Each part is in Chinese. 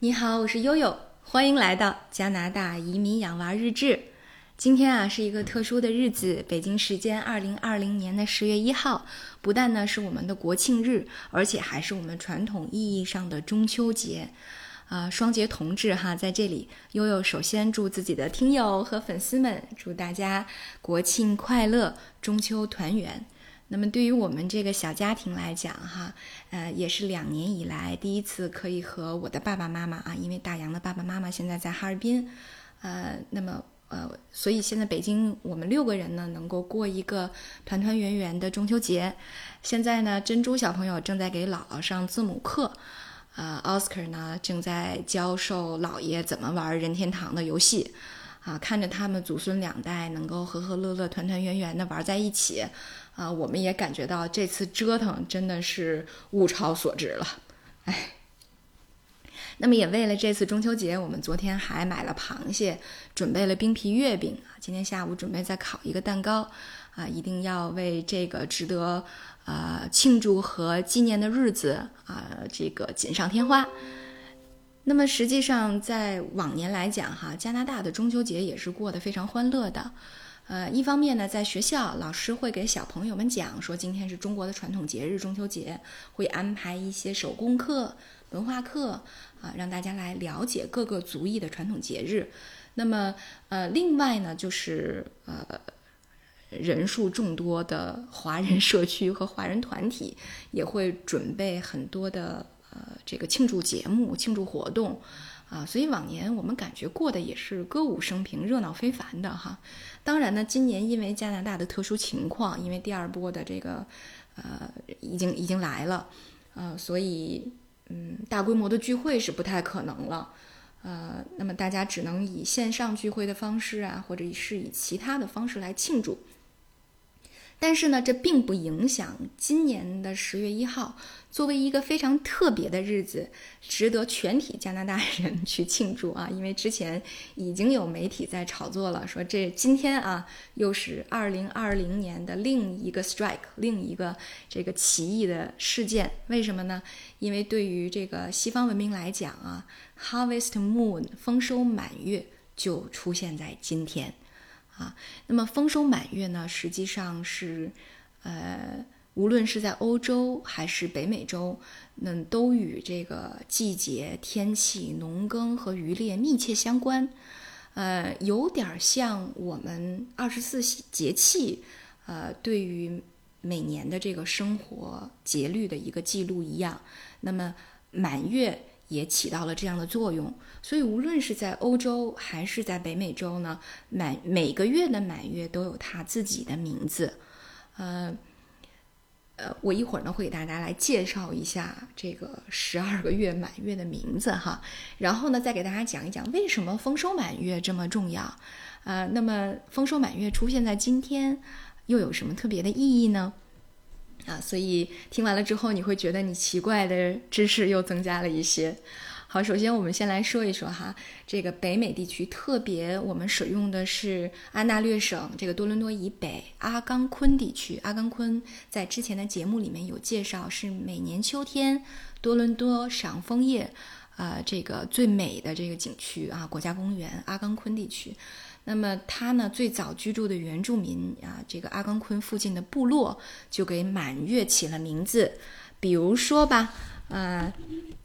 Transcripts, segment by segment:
你好，我是悠悠，欢迎来到加拿大移民养娃日志。今天啊是一个特殊的日子，北京时间二零二零年的十月一号，不但呢是我们的国庆日，而且还是我们传统意义上的中秋节。啊，双节同志哈，在这里，悠悠首先祝自己的听友和粉丝们，祝大家国庆快乐，中秋团圆。那么对于我们这个小家庭来讲，哈，呃，也是两年以来第一次可以和我的爸爸妈妈啊，因为大洋的爸爸妈妈现在在哈尔滨，呃，那么呃，所以现在北京我们六个人呢，能够过一个团团圆圆的中秋节。现在呢，珍珠小朋友正在给姥姥上字母课，呃，奥斯卡呢正在教授姥爷怎么玩任天堂的游戏，啊，看着他们祖孙两代能够和和乐乐、团团圆圆的玩在一起。啊，我们也感觉到这次折腾真的是物超所值了，哎。那么也为了这次中秋节，我们昨天还买了螃蟹，准备了冰皮月饼啊。今天下午准备再烤一个蛋糕，啊，一定要为这个值得呃庆祝和纪念的日子啊，这个锦上添花。那么实际上在往年来讲哈，加拿大的中秋节也是过得非常欢乐的。呃，一方面呢，在学校老师会给小朋友们讲说，今天是中国的传统节日中秋节，会安排一些手工课、文化课啊，让大家来了解各个族裔的传统节日。那么，呃，另外呢，就是呃，人数众多的华人社区和华人团体也会准备很多的呃这个庆祝节目、庆祝活动。啊，所以往年我们感觉过的也是歌舞升平、热闹非凡的哈。当然呢，今年因为加拿大的特殊情况，因为第二波的这个呃已经已经来了，呃，所以嗯大规模的聚会是不太可能了，呃，那么大家只能以线上聚会的方式啊，或者是以其他的方式来庆祝。但是呢，这并不影响今年的十月一号作为一个非常特别的日子，值得全体加拿大人去庆祝啊！因为之前已经有媒体在炒作了，说这今天啊又是二零二零年的另一个 strike，另一个这个奇异的事件。为什么呢？因为对于这个西方文明来讲啊，Harvest Moon 丰收满月就出现在今天。啊，那么丰收满月呢，实际上是，呃，无论是在欧洲还是北美洲，那都与这个季节、天气、农耕和渔猎密切相关，呃，有点像我们二十四节气，呃，对于每年的这个生活节律的一个记录一样。那么满月。也起到了这样的作用，所以无论是在欧洲还是在北美洲呢，满每个月的满月都有它自己的名字，呃，呃，我一会儿呢会给大家来介绍一下这个十二个月满月的名字哈，然后呢再给大家讲一讲为什么丰收满月这么重要，呃，那么丰收满月出现在今天又有什么特别的意义呢？啊，所以听完了之后，你会觉得你奇怪的知识又增加了一些。好，首先我们先来说一说哈，这个北美地区特别我们使用的是安大略省这个多伦多以北阿冈昆地区。阿冈昆在之前的节目里面有介绍，是每年秋天多伦多赏枫叶，呃，这个最美的这个景区啊，国家公园阿冈昆地区。那么他呢，最早居住的原住民啊，这个阿冈昆附近的部落就给满月起了名字，比如说吧，呃，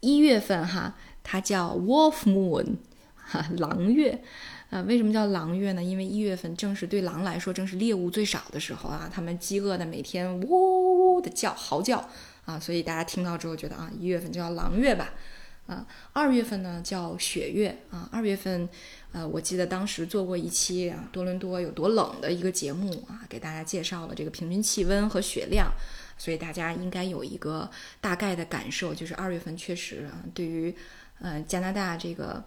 一月份哈，它叫 Wolf Moon，哈，狼月，啊，为什么叫狼月呢？因为一月份正是对狼来说正是猎物最少的时候啊，他们饥饿的每天呜呜呜的叫嚎叫啊，所以大家听到之后觉得啊，一月份就叫狼月吧。啊，二月份呢叫雪月啊。二月份，呃，我记得当时做过一期啊，多伦多有多冷的一个节目啊，给大家介绍了这个平均气温和雪量，所以大家应该有一个大概的感受，就是二月份确实啊，对于呃加拿大这个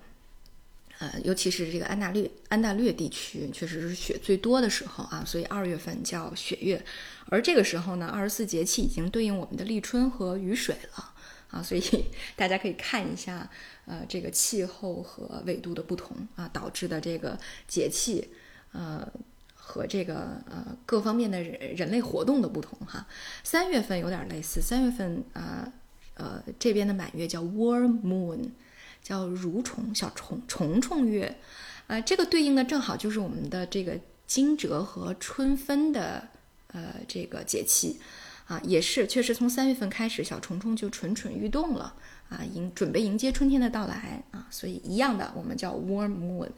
呃，尤其是这个安大略安大略地区，确实是雪最多的时候啊，所以二月份叫雪月。而这个时候呢，二十四节气已经对应我们的立春和雨水了。啊，所以 大家可以看一下，呃，这个气候和纬度的不同啊，导致的这个节气，呃，和这个呃各方面的人人类活动的不同哈。三月份有点类似，三月份啊，呃，这边的满月叫 Warm Moon，叫蠕虫小虫虫虫月，啊，这个对应的正好就是我们的这个惊蛰和春分的呃这个节气，啊，也是确实从三月份开始，小虫虫就蠢蠢欲动了，啊，迎准备迎接春天的到来啊，所以一样的，我们叫 warm moon。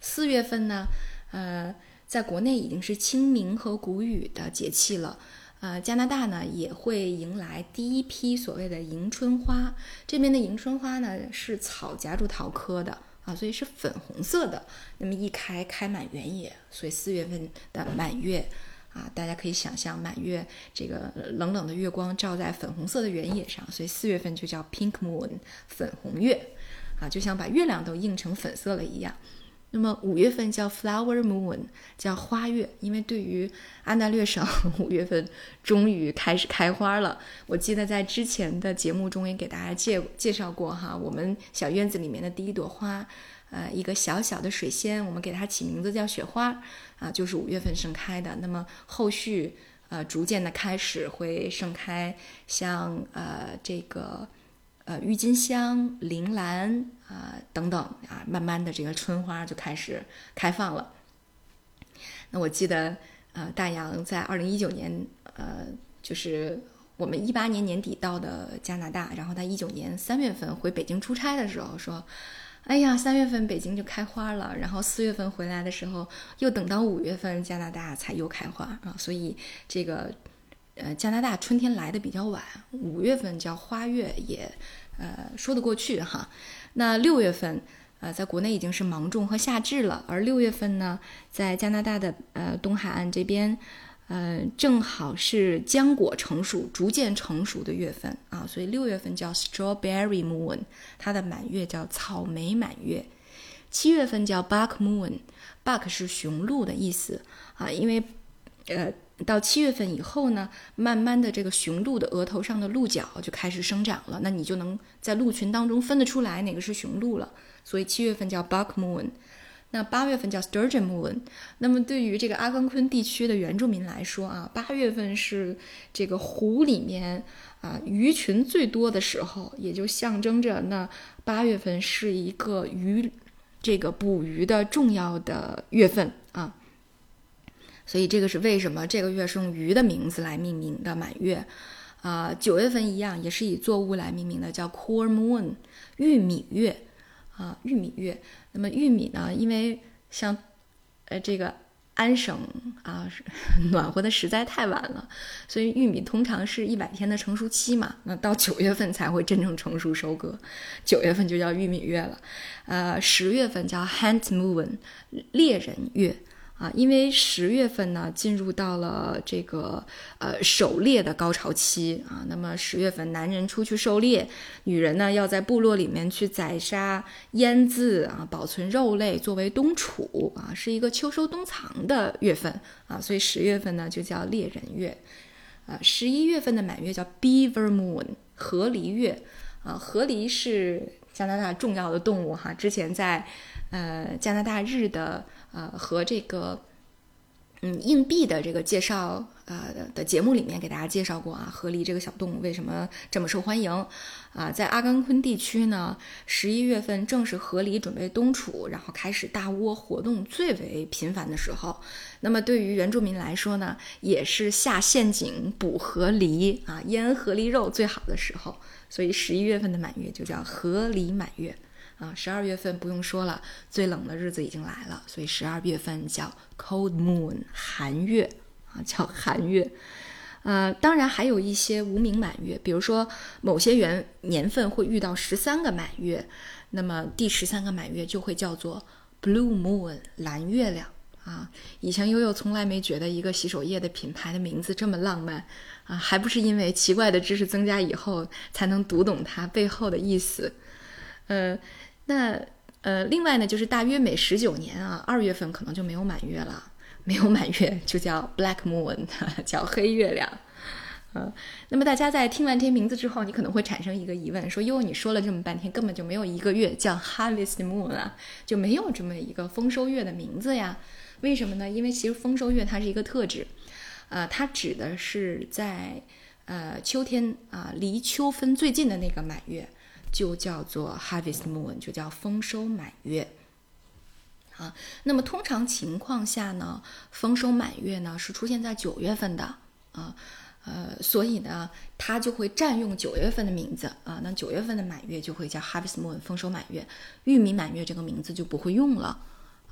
四月份呢，呃，在国内已经是清明和谷雨的节气了。呃，加拿大呢也会迎来第一批所谓的迎春花。这边的迎春花呢是草夹竹桃科的啊，所以是粉红色的。那么一开开满原野，所以四月份的满月啊，大家可以想象满月这个冷冷的月光照在粉红色的原野上，所以四月份就叫 Pink Moon 粉红月啊，就像把月亮都映成粉色了一样。那么五月份叫 Flower Moon，叫花月，因为对于安大略省，五月份终于开始开花了。我记得在之前的节目中也给大家介介绍过哈，我们小院子里面的第一朵花，呃，一个小小的水仙，我们给它起名字叫雪花，啊，就是五月份盛开的。那么后续呃，逐渐的开始会盛开，像呃这个。呃，郁金香、铃兰啊等等啊，慢慢的这个春花就开始开放了。那我记得，呃，大洋在二零一九年，呃，就是我们一八年年底到的加拿大，然后他一九年三月份回北京出差的时候说：“哎呀，三月份北京就开花了，然后四月份回来的时候，又等到五月份加拿大才又开花啊。”所以这个。呃，加拿大春天来的比较晚，五月份叫花月也，呃，说得过去哈。那六月份，呃，在国内已经是芒种和夏至了，而六月份呢，在加拿大的呃东海岸这边，呃，正好是浆果成熟、逐渐成熟的月份啊，所以六月份叫 Strawberry Moon，它的满月叫草莓满月。七月份叫 Buck Moon，Buck 是雄鹿的意思啊，因为，呃。到七月份以后呢，慢慢的这个雄鹿的额头上的鹿角就开始生长了，那你就能在鹿群当中分得出来哪个是雄鹿了。所以七月份叫 Buck Moon，那八月份叫 Sturgeon Moon。那么对于这个阿冈昆地区的原住民来说啊，八月份是这个湖里面啊鱼群最多的时候，也就象征着那八月份是一个鱼这个捕鱼的重要的月份啊。所以这个是为什么这个月是用鱼的名字来命名的满月，啊，九月份一样也是以作物来命名的，叫 Corn Moon，玉米月，啊，玉米月。那么玉米呢，因为像，呃，这个安省啊，暖和的实在太晚了，所以玉米通常是一百天的成熟期嘛，那到九月份才会真正成熟收割，九月份就叫玉米月了，呃，十月份叫 Hunt Moon，猎人月。啊，因为十月份呢进入到了这个呃狩猎的高潮期啊，那么十月份男人出去狩猎，女人呢要在部落里面去宰杀、腌制啊，保存肉类作为冬储啊，是一个秋收冬藏的月份啊，所以十月份呢就叫猎人月，啊，十一月份的满月叫 Beaver Moon 河狸月。啊，河狸是加拿大重要的动物哈，之前在呃加拿大日的。呃，和这个，嗯，硬币的这个介绍，呃的节目里面给大家介绍过啊，河狸这个小动物为什么这么受欢迎？啊，在阿甘昆地区呢，十一月份正是河狸准备冬储，然后开始大窝活动最为频繁的时候。那么对于原住民来说呢，也是下陷阱捕河狸啊，腌河狸肉最好的时候。所以十一月份的满月就叫河狸满月。啊，十二月份不用说了，最冷的日子已经来了，所以十二月份叫 Cold Moon 寒月叫寒月。呃，当然还有一些无名满月，比如说某些元年份会遇到十三个满月，那么第十三个满月就会叫做 Blue Moon 蓝月亮啊。以前悠悠从来没觉得一个洗手液的品牌的名字这么浪漫啊，还不是因为奇怪的知识增加以后才能读懂它背后的意思，呃。那呃，另外呢，就是大约每十九年啊，二月份可能就没有满月了，没有满月就叫 Black Moon，叫黑月亮。嗯，那么大家在听完这些名字之后，你可能会产生一个疑问，说哟，你说了这么半天，根本就没有一个月叫 Harvest Moon 啊，就没有这么一个丰收月的名字呀？为什么呢？因为其实丰收月它是一个特指，呃，它指的是在呃秋天啊离秋分最近的那个满月。就叫做 Harvest Moon，就叫丰收满月。啊，那么通常情况下呢，丰收满月呢是出现在九月份的啊，呃，所以呢，它就会占用九月份的名字啊。那九月份的满月就会叫 Harvest Moon，丰收满月，玉米满月这个名字就不会用了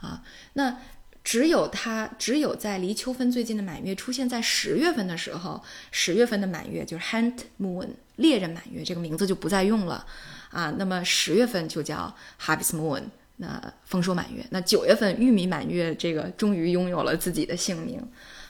啊。那只有它，只有在离秋分最近的满月出现在十月份的时候，十月份的满月就是 Hunt Moon，猎人满月这个名字就不再用了啊。那么十月份就叫 Harvest Moon。那丰收满月，那九月份玉米满月，这个终于拥有了自己的姓名，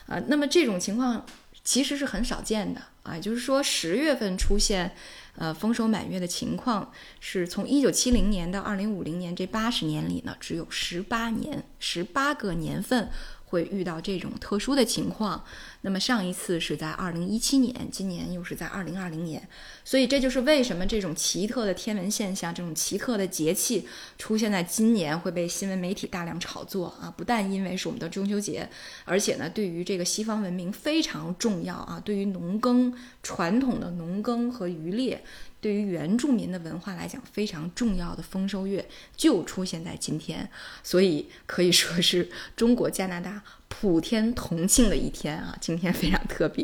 啊，那么这种情况其实是很少见的啊，就是说十月份出现，呃，丰收满月的情况，是从一九七零年到二零五零年这八十年里呢，只有十八年，十八个年份。会遇到这种特殊的情况，那么上一次是在二零一七年，今年又是在二零二零年，所以这就是为什么这种奇特的天文现象、这种奇特的节气出现在今年会被新闻媒体大量炒作啊！不但因为是我们的中秋节，而且呢，对于这个西方文明非常重要啊，对于农耕传统的农耕和渔猎。对于原住民的文化来讲，非常重要的丰收月就出现在今天，所以可以说是中国加拿大普天同庆的一天啊！今天非常特别，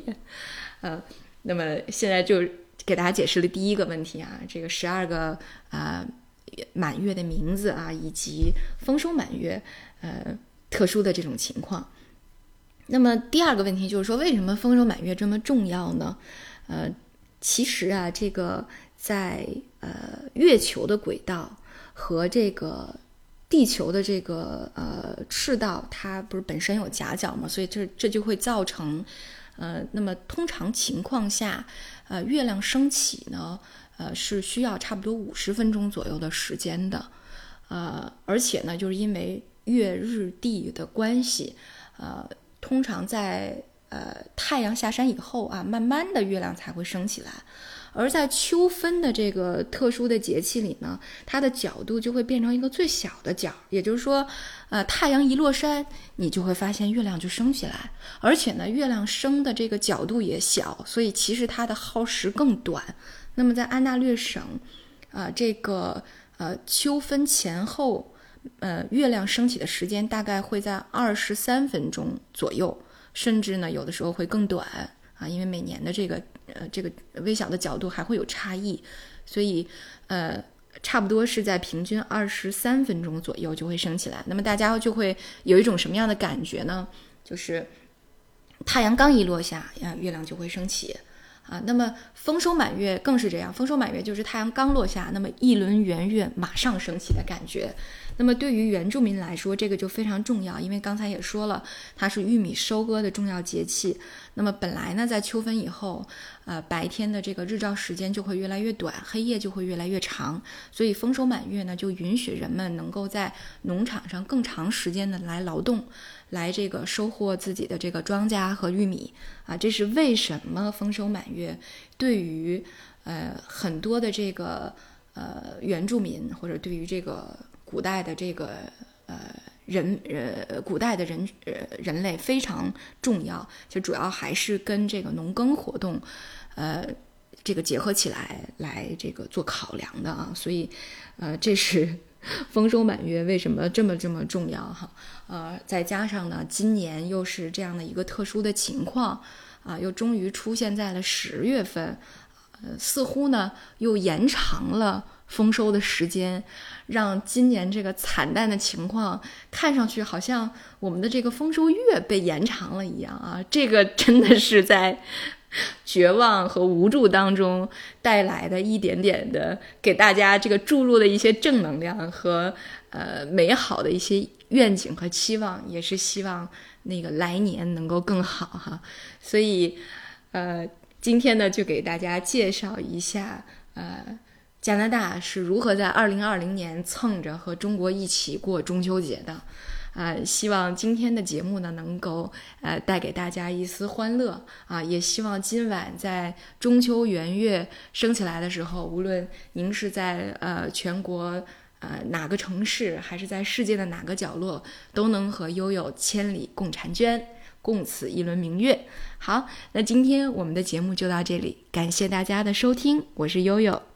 呃，那么现在就给大家解释了第一个问题啊，这个十二个啊满月的名字啊，以及丰收满月呃特殊的这种情况。那么第二个问题就是说，为什么丰收满月这么重要呢？呃，其实啊，这个。在呃月球的轨道和这个地球的这个呃赤道，它不是本身有夹角嘛，所以这这就会造成呃，那么通常情况下，呃，月亮升起呢，呃，是需要差不多五十分钟左右的时间的，呃，而且呢，就是因为月日地的关系，呃，通常在呃太阳下山以后啊，慢慢的月亮才会升起来。而在秋分的这个特殊的节气里呢，它的角度就会变成一个最小的角，也就是说，呃，太阳一落山，你就会发现月亮就升起来，而且呢，月亮升的这个角度也小，所以其实它的耗时更短。那么在安大略省，啊，这个呃秋分前后，呃，月亮升起的时间大概会在二十三分钟左右，甚至呢，有的时候会更短啊，因为每年的这个。呃，这个微小的角度还会有差异，所以呃，差不多是在平均二十三分钟左右就会升起来。那么大家就会有一种什么样的感觉呢？就是太阳刚一落下，呀，月亮就会升起啊。那么丰收满月更是这样，丰收满月就是太阳刚落下，那么一轮圆月马上升起的感觉。那么对于原住民来说，这个就非常重要，因为刚才也说了，它是玉米收割的重要节气。那么本来呢，在秋分以后，呃，白天的这个日照时间就会越来越短，黑夜就会越来越长，所以丰收满月呢，就允许人们能够在农场上更长时间的来劳动，来这个收获自己的这个庄稼和玉米啊。这是为什么丰收满月对于呃很多的这个呃原住民或者对于这个。古代的这个呃人呃，古代的人呃人类非常重要，就主要还是跟这个农耕活动，呃，这个结合起来来这个做考量的啊，所以呃，这是 丰收满月为什么这么这么重要哈？呃，再加上呢，今年又是这样的一个特殊的情况啊，又终于出现在了十月份，呃，似乎呢又延长了。丰收的时间，让今年这个惨淡的情况看上去好像我们的这个丰收月被延长了一样啊！这个真的是在 绝望和无助当中带来的一点点的给大家这个注入的一些正能量和呃美好的一些愿景和期望，也是希望那个来年能够更好哈。所以呃，今天呢就给大家介绍一下呃。加拿大是如何在二零二零年蹭着和中国一起过中秋节的？啊，希望今天的节目呢能够呃带给大家一丝欢乐啊！也希望今晚在中秋圆月升起来的时候，无论您是在呃全国呃哪个城市，还是在世界的哪个角落，都能和悠悠千里共婵娟，共此一轮明月。好，那今天我们的节目就到这里，感谢大家的收听，我是悠悠。